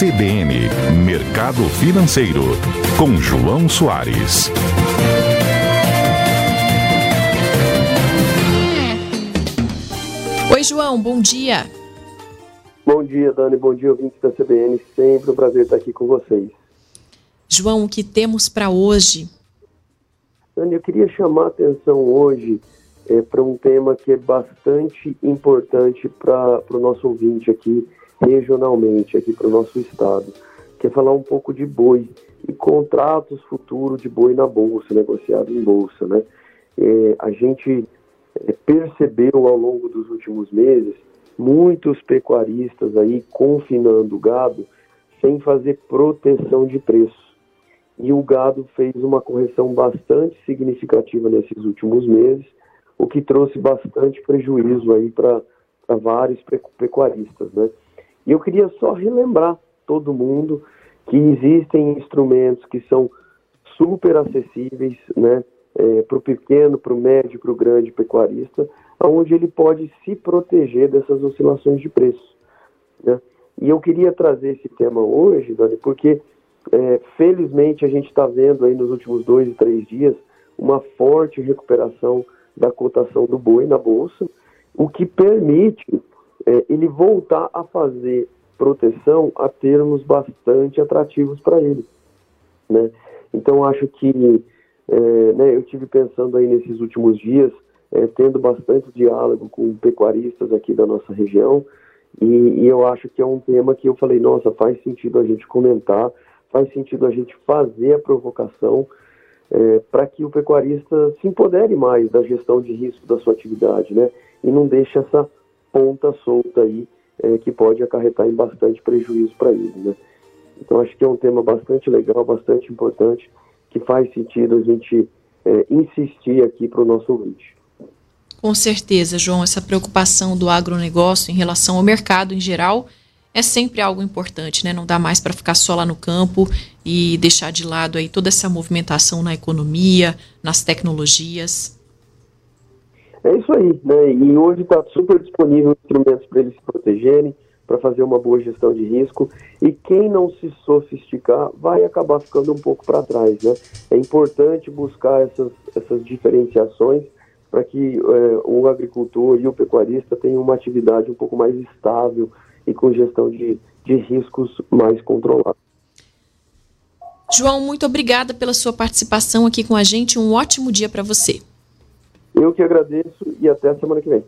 CBN Mercado Financeiro, com João Soares. Oi, João, bom dia. Bom dia, Dani, bom dia, ouvintes da CBN. Sempre um prazer estar aqui com vocês. João, o que temos para hoje? Dani, eu queria chamar a atenção hoje é, para um tema que é bastante importante para o nosso ouvinte aqui regionalmente, aqui para o nosso estado, que é falar um pouco de boi e contratos futuros de boi na bolsa, negociado em bolsa, né? É, a gente é, percebeu ao longo dos últimos meses muitos pecuaristas aí confinando o gado sem fazer proteção de preço e o gado fez uma correção bastante significativa nesses últimos meses, o que trouxe bastante prejuízo aí para vários pecuaristas, né? E eu queria só relembrar todo mundo que existem instrumentos que são super acessíveis, né, é, para o pequeno, para o médio, para o grande pecuarista, onde ele pode se proteger dessas oscilações de preço. Né? E eu queria trazer esse tema hoje, Dani, porque é, felizmente, a gente está vendo aí nos últimos dois e três dias uma forte recuperação da cotação do boi na bolsa, o que permite é, ele voltar a fazer proteção a termos bastante atrativos para ele. Né? Então, acho que é, né, eu tive pensando aí nesses últimos dias, é, tendo bastante diálogo com pecuaristas aqui da nossa região, e, e eu acho que é um tema que eu falei, nossa, faz sentido a gente comentar, faz sentido a gente fazer a provocação é, para que o pecuarista se empodere mais da gestão de risco da sua atividade, né? E não deixe essa ponta solta aí é, que pode acarretar em bastante prejuízo para ele, né? Então acho que é um tema bastante legal, bastante importante, que faz sentido a gente é, insistir aqui para o nosso ouvinte. Com certeza, João, essa preocupação do agronegócio em relação ao mercado em geral é sempre algo importante, né? Não dá mais para ficar só lá no campo e deixar de lado aí toda essa movimentação na economia, nas tecnologias. É isso aí, né? E hoje está super disponível instrumentos para eles se protegerem, para fazer uma boa gestão de risco. E quem não se sofisticar vai acabar ficando um pouco para trás, né? É importante buscar essas, essas diferenciações para que é, o agricultor e o pecuarista tenham uma atividade um pouco mais estável, e com gestão de, de riscos mais controlada. João, muito obrigada pela sua participação aqui com a gente. Um ótimo dia para você. Eu que agradeço e até a semana que vem.